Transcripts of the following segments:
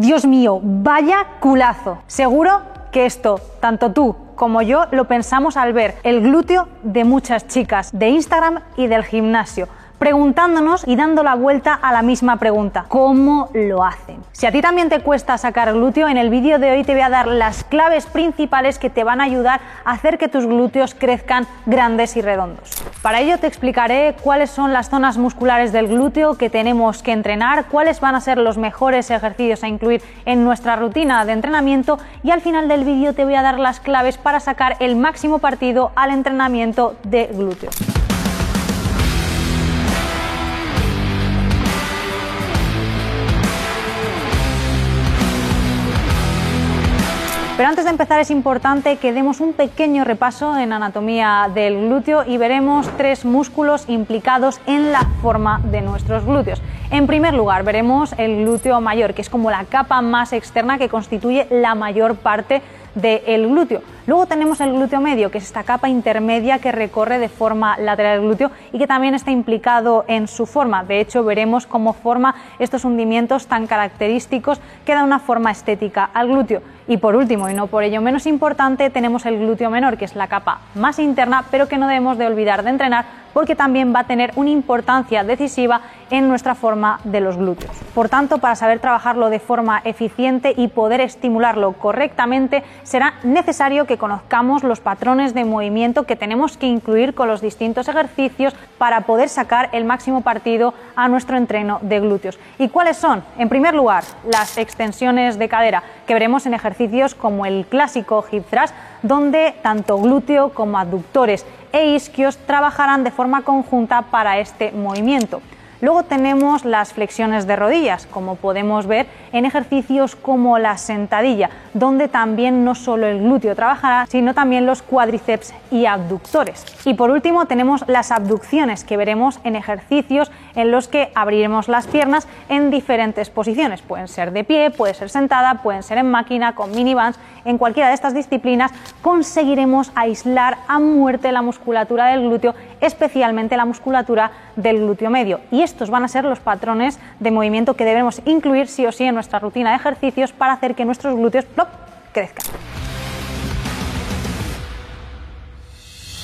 Dios mío, vaya culazo. Seguro que esto, tanto tú como yo, lo pensamos al ver el glúteo de muchas chicas de Instagram y del gimnasio preguntándonos y dando la vuelta a la misma pregunta, ¿cómo lo hacen? Si a ti también te cuesta sacar glúteo, en el vídeo de hoy te voy a dar las claves principales que te van a ayudar a hacer que tus glúteos crezcan grandes y redondos. Para ello te explicaré cuáles son las zonas musculares del glúteo que tenemos que entrenar, cuáles van a ser los mejores ejercicios a incluir en nuestra rutina de entrenamiento y al final del vídeo te voy a dar las claves para sacar el máximo partido al entrenamiento de glúteos. Pero antes de empezar es importante que demos un pequeño repaso en anatomía del glúteo y veremos tres músculos implicados en la forma de nuestros glúteos. En primer lugar, veremos el glúteo mayor, que es como la capa más externa que constituye la mayor parte del glúteo. Luego tenemos el glúteo medio, que es esta capa intermedia que recorre de forma lateral el glúteo y que también está implicado en su forma. De hecho, veremos cómo forma estos hundimientos tan característicos que da una forma estética al glúteo. Y por último, y no por ello menos importante, tenemos el glúteo menor, que es la capa más interna, pero que no debemos de olvidar de entrenar porque también va a tener una importancia decisiva en nuestra forma de los glúteos. Por tanto, para saber trabajarlo de forma eficiente y poder estimularlo correctamente, será necesario que conozcamos los patrones de movimiento que tenemos que incluir con los distintos ejercicios para poder sacar el máximo partido a nuestro entreno de glúteos. ¿Y cuáles son? En primer lugar, las extensiones de cadera, que veremos en ejercicios como el clásico hip thrust, donde tanto glúteo como abductores e isquios trabajarán de forma conjunta para este movimiento. Luego tenemos las flexiones de rodillas, como podemos ver en ejercicios como la sentadilla, donde también no solo el glúteo trabajará, sino también los cuádriceps y abductores. Y por último tenemos las abducciones, que veremos en ejercicios en los que abriremos las piernas en diferentes posiciones. Pueden ser de pie, puede ser sentada, pueden ser en máquina, con minibands. En cualquiera de estas disciplinas conseguiremos aislar a muerte la musculatura del glúteo, especialmente la musculatura del glúteo medio. Y estos van a ser los patrones de movimiento que debemos incluir sí o sí en nuestra rutina de ejercicios para hacer que nuestros glúteos crezcan.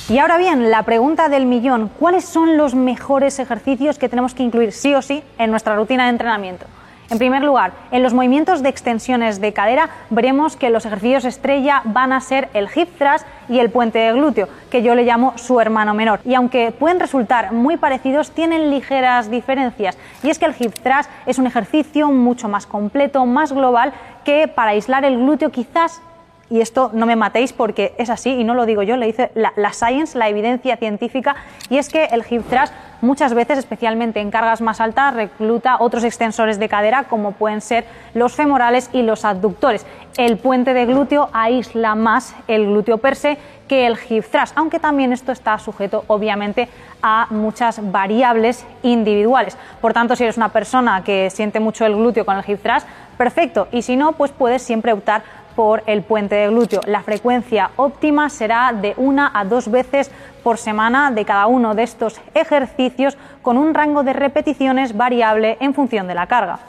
Y ahora bien, la pregunta del millón, ¿cuáles son los mejores ejercicios que tenemos que incluir sí o sí en nuestra rutina de entrenamiento? En primer lugar, en los movimientos de extensiones de cadera veremos que los ejercicios estrella van a ser el hip thrust y el puente de glúteo, que yo le llamo su hermano menor. Y aunque pueden resultar muy parecidos, tienen ligeras diferencias. Y es que el hip thrust es un ejercicio mucho más completo, más global, que para aislar el glúteo quizás y esto no me matéis porque es así y no lo digo yo, le dice la, science, la evidencia científica, y es que el hip thrust muchas veces, especialmente en cargas más altas, recluta otros extensores de cadera como pueden ser los femorales y los abductores. El puente de glúteo aísla más el glúteo per se que el hip thrust, aunque también esto está sujeto obviamente a muchas variables individuales. Por tanto, si eres una persona que siente mucho el glúteo con el hip thrust, perfecto, y si no, pues puedes siempre optar por el puente de glúteo. La frecuencia óptima será de una a dos veces por semana de cada uno de estos ejercicios con un rango de repeticiones variable en función de la carga.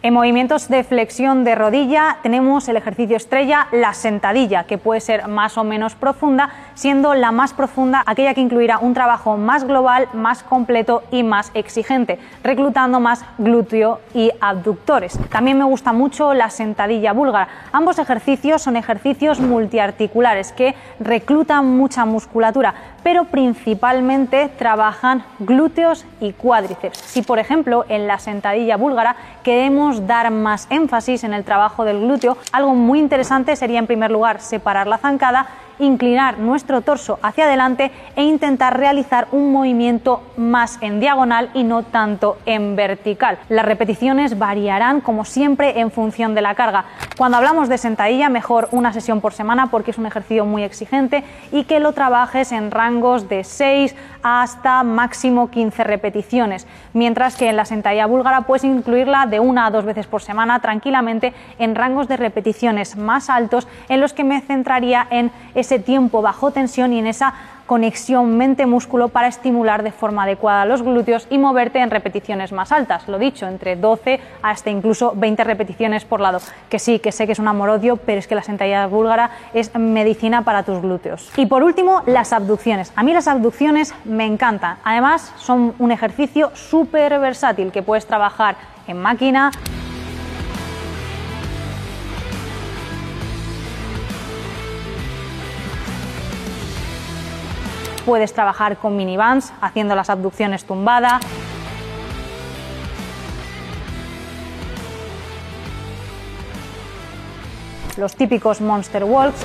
En movimientos de flexión de rodilla tenemos el ejercicio estrella, la sentadilla, que puede ser más o menos profunda, siendo la más profunda aquella que incluirá un trabajo más global, más completo y más exigente, reclutando más glúteo y abductores. También me gusta mucho la sentadilla búlgara. Ambos ejercicios son ejercicios multiarticulares que reclutan mucha musculatura, pero principalmente trabajan glúteos y cuádriceps. Si por ejemplo en la sentadilla búlgara queremos dar más énfasis en el trabajo del glúteo, algo muy interesante sería en primer lugar separar la zancada inclinar nuestro torso hacia adelante e intentar realizar un movimiento más en diagonal y no tanto en vertical. Las repeticiones variarán como siempre en función de la carga. Cuando hablamos de sentadilla, mejor una sesión por semana porque es un ejercicio muy exigente y que lo trabajes en rangos de 6 hasta máximo 15 repeticiones, mientras que en la sentadilla búlgara puedes incluirla de una a dos veces por semana tranquilamente en rangos de repeticiones más altos en los que me centraría en ese tiempo bajo tensión y en esa conexión mente-músculo para estimular de forma adecuada los glúteos y moverte en repeticiones más altas. Lo dicho, entre 12 hasta incluso 20 repeticiones por lado. Que sí, que sé que es un amor-odio, pero es que la sentadilla búlgara es medicina para tus glúteos. Y por último, las abducciones. A mí las abducciones me encantan. Además, son un ejercicio súper versátil que puedes trabajar en máquina, puedes trabajar con minivans haciendo las abducciones tumbada. Los típicos monster walks.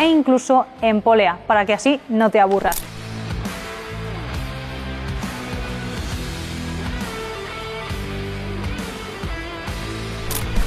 E incluso en polea, para que así no te aburras.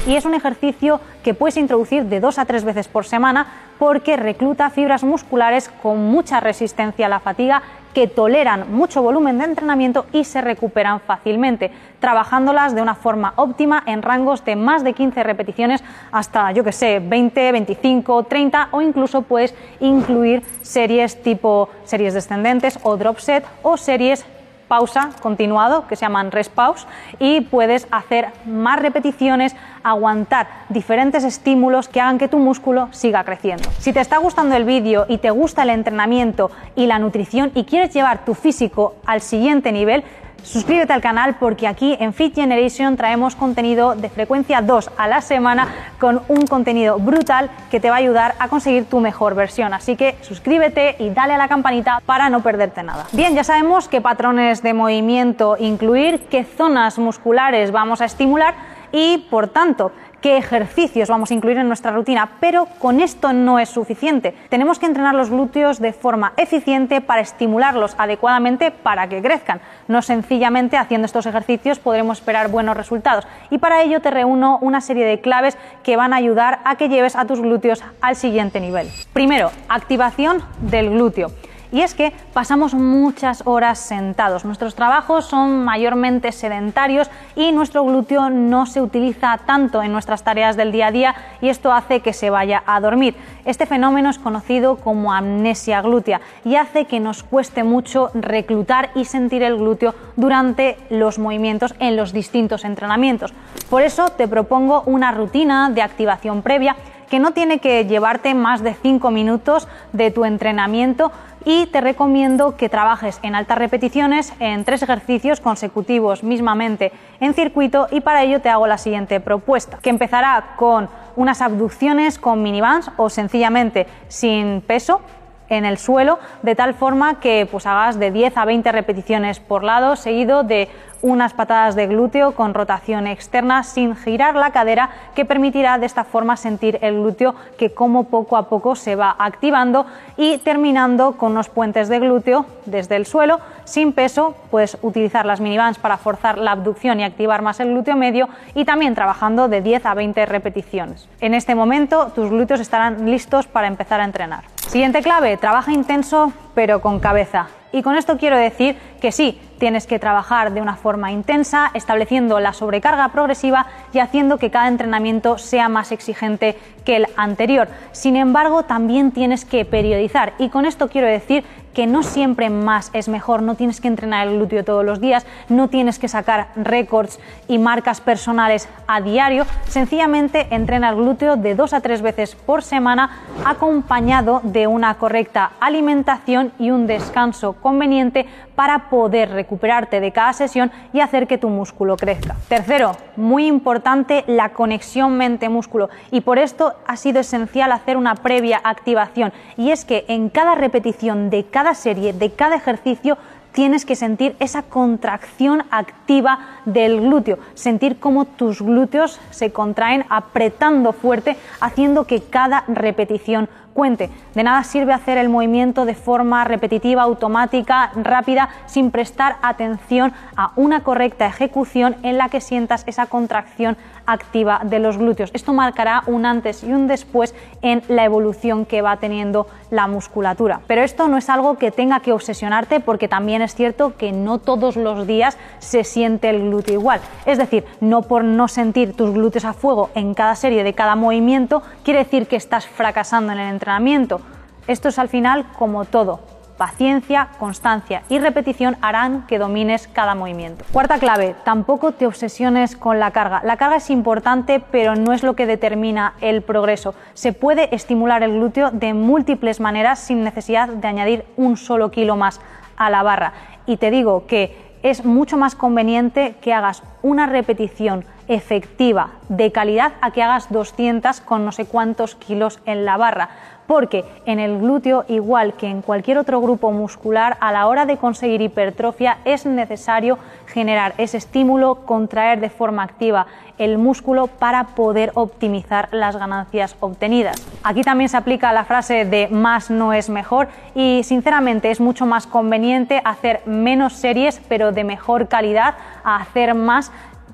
Y es un ejercicio que puedes introducir de dos a tres veces por semana porque recluta fibras musculares con mucha resistencia a la fatiga que toleran mucho volumen de entrenamiento y se recuperan fácilmente, trabajándolas de una forma óptima en rangos de más de 15 repeticiones hasta, yo que sé, 20, 25, 30 o incluso puedes incluir series tipo series descendentes o drop set o series pausa continuado que se llaman rest pause y puedes hacer más repeticiones, aguantar diferentes estímulos que hagan que tu músculo siga creciendo. Si te está gustando el vídeo y te gusta el entrenamiento y la nutrición y quieres llevar tu físico al siguiente nivel, Suscríbete al canal porque aquí en Fit Generation traemos contenido de frecuencia 2 a la semana con un contenido brutal que te va a ayudar a conseguir tu mejor versión. Así que suscríbete y dale a la campanita para no perderte nada. Bien, ya sabemos qué patrones de movimiento incluir, qué zonas musculares vamos a estimular y por tanto qué ejercicios vamos a incluir en nuestra rutina, pero con esto no es suficiente. Tenemos que entrenar los glúteos de forma eficiente para estimularlos adecuadamente para que crezcan. No sencillamente haciendo estos ejercicios podremos esperar buenos resultados. Y para ello te reúno una serie de claves que van a ayudar a que lleves a tus glúteos al siguiente nivel. Primero, activación del glúteo. Y es que pasamos muchas horas sentados. Nuestros trabajos son mayormente sedentarios y nuestro glúteo no se utiliza tanto en nuestras tareas del día a día y esto hace que se vaya a dormir. Este fenómeno es conocido como amnesia glútea y hace que nos cueste mucho reclutar y sentir el glúteo durante los movimientos en los distintos entrenamientos. Por eso te propongo una rutina de activación previa que no tiene que llevarte más de 5 minutos de tu entrenamiento y te recomiendo que trabajes en altas repeticiones en tres ejercicios consecutivos mismamente en circuito y para ello te hago la siguiente propuesta, que empezará con unas abducciones con minibands o sencillamente sin peso en el suelo, de tal forma que pues hagas de 10 a 20 repeticiones por lado, seguido de unas patadas de glúteo con rotación externa sin girar la cadera que permitirá de esta forma sentir el glúteo que como poco a poco se va activando y terminando con unos puentes de glúteo desde el suelo sin peso, puedes utilizar las minibands para forzar la abducción y activar más el glúteo medio y también trabajando de 10 a 20 repeticiones. En este momento tus glúteos estarán listos para empezar a entrenar. Siguiente clave, trabaja intenso pero con cabeza. Y con esto quiero decir que sí, tienes que trabajar de una forma intensa, estableciendo la sobrecarga progresiva y haciendo que cada entrenamiento sea más exigente que el anterior. Sin embargo, también tienes que periodizar y con esto quiero decir que no siempre más es mejor, no tienes que entrenar el glúteo todos los días, no tienes que sacar récords y marcas personales a diario, sencillamente entrena el glúteo de dos a tres veces por semana acompañado de una correcta alimentación y un descanso conveniente para poder recuperarte de cada sesión y hacer que tu músculo crezca. Tercero, muy importante la conexión mente-músculo. Y por esto ha sido esencial hacer una previa activación. Y es que en cada repetición de cada serie, de cada ejercicio, tienes que sentir esa contracción activa del glúteo, sentir cómo tus glúteos se contraen apretando fuerte, haciendo que cada repetición De nada sirve hacer el movimiento de forma repetitiva, automática, rápida, sin prestar atención a una correcta ejecución en la que sientas esa contracción activa de los glúteos. Esto marcará un antes y un después en la evolución que va teniendo la musculatura. Pero esto no es algo que tenga que obsesionarte porque también es cierto que no todos los días se siente el glúteo igual. Es decir, no por no sentir tus glúteos a fuego en cada serie de cada movimiento quiere decir que estás fracasando en el entrenamiento. Esto es al final como todo, Paciencia, constancia y repetición harán que domines cada movimiento. Cuarta clave, tampoco te obsesiones con la carga. La carga es importante, pero no es lo que determina el progreso. Se puede estimular el glúteo de múltiples maneras sin necesidad de añadir un solo kilo más a la barra. Y te digo que es mucho más conveniente que hagas una repetición efectiva de calidad a que hagas 200 con no sé cuántos kilos en la barra porque en el glúteo, igual que en cualquier otro grupo muscular, a la hora de conseguir hipertrofia es necesario generar ese estímulo, contraer de forma activa el músculo para poder optimizar las ganancias obtenidas. Aquí también se aplica la frase de más no es mejor y sinceramente es mucho más conveniente hacer menos series pero de mejor calidad a hacer más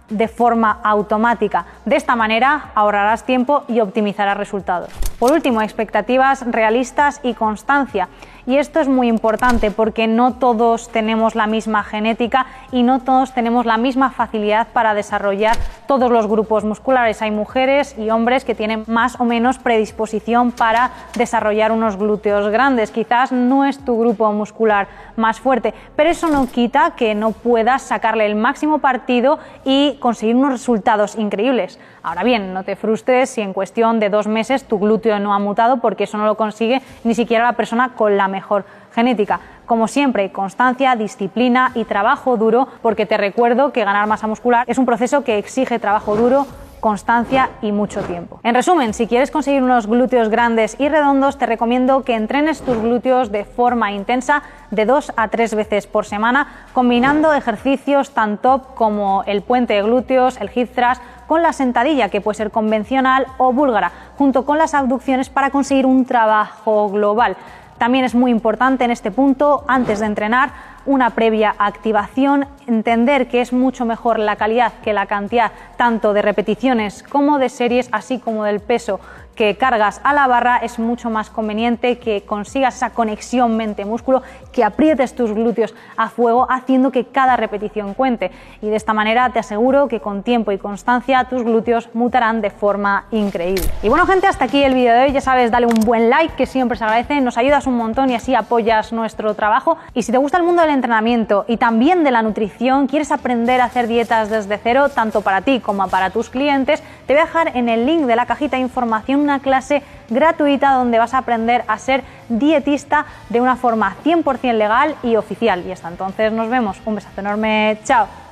de forma automática. De esta manera ahorrarás tiempo y optimizarás resultados. Por último, expectativas realistas y constancia. Y esto es muy importante porque no todos tenemos la misma genética y no todos tenemos la misma facilidad para desarrollar todos los grupos musculares. Hay mujeres y hombres que tienen más o menos predisposición para desarrollar unos glúteos grandes. Quizás no es tu grupo muscular más fuerte, pero eso no quita que no puedas sacarle el máximo partido y conseguir unos resultados increíbles. Ahora bien, no te frustres si en cuestión de dos meses tu glúteo no ha mutado porque eso no lo consigue ni siquiera la persona con la mejor genética. Como siempre, constancia, disciplina y trabajo duro, porque te recuerdo que ganar masa muscular es un proceso que exige trabajo duro, constancia y mucho tiempo. En resumen, si quieres conseguir unos glúteos grandes y redondos, te recomiendo que entrenes tus glúteos de forma intensa de dos a tres veces por semana, combinando ejercicios tan top como el puente de glúteos, el hip thrust, con la sentadilla, que puede ser convencional o búlgara, junto con las abducciones para conseguir un trabajo global. También es muy importante en este punto, antes de entrenar, una previa activación, entender que es mucho mejor la calidad que la cantidad tanto de repeticiones como de series, así como del peso que cargas a la barra, es mucho más conveniente que consigas esa conexión mente-músculo, que aprietes tus glúteos a fuego, haciendo que cada repetición cuente. Y de esta manera te aseguro que con tiempo y constancia tus glúteos mutarán de forma increíble. Y bueno gente, hasta aquí el vídeo de hoy. Ya sabes, dale un buen like, que siempre se agradece, nos ayudas un montón y así apoyas nuestro trabajo. Y si te gusta el mundo del entrenamiento y también de la nutrición, quieres aprender a hacer dietas desde cero, tanto para ti como para tus clientes, te voy a dejar en el link de la cajita de información una clase gratuita donde vas a aprender a ser dietista de una forma 100% legal y oficial. Y hasta entonces nos vemos. Un besazo enorme. Chao.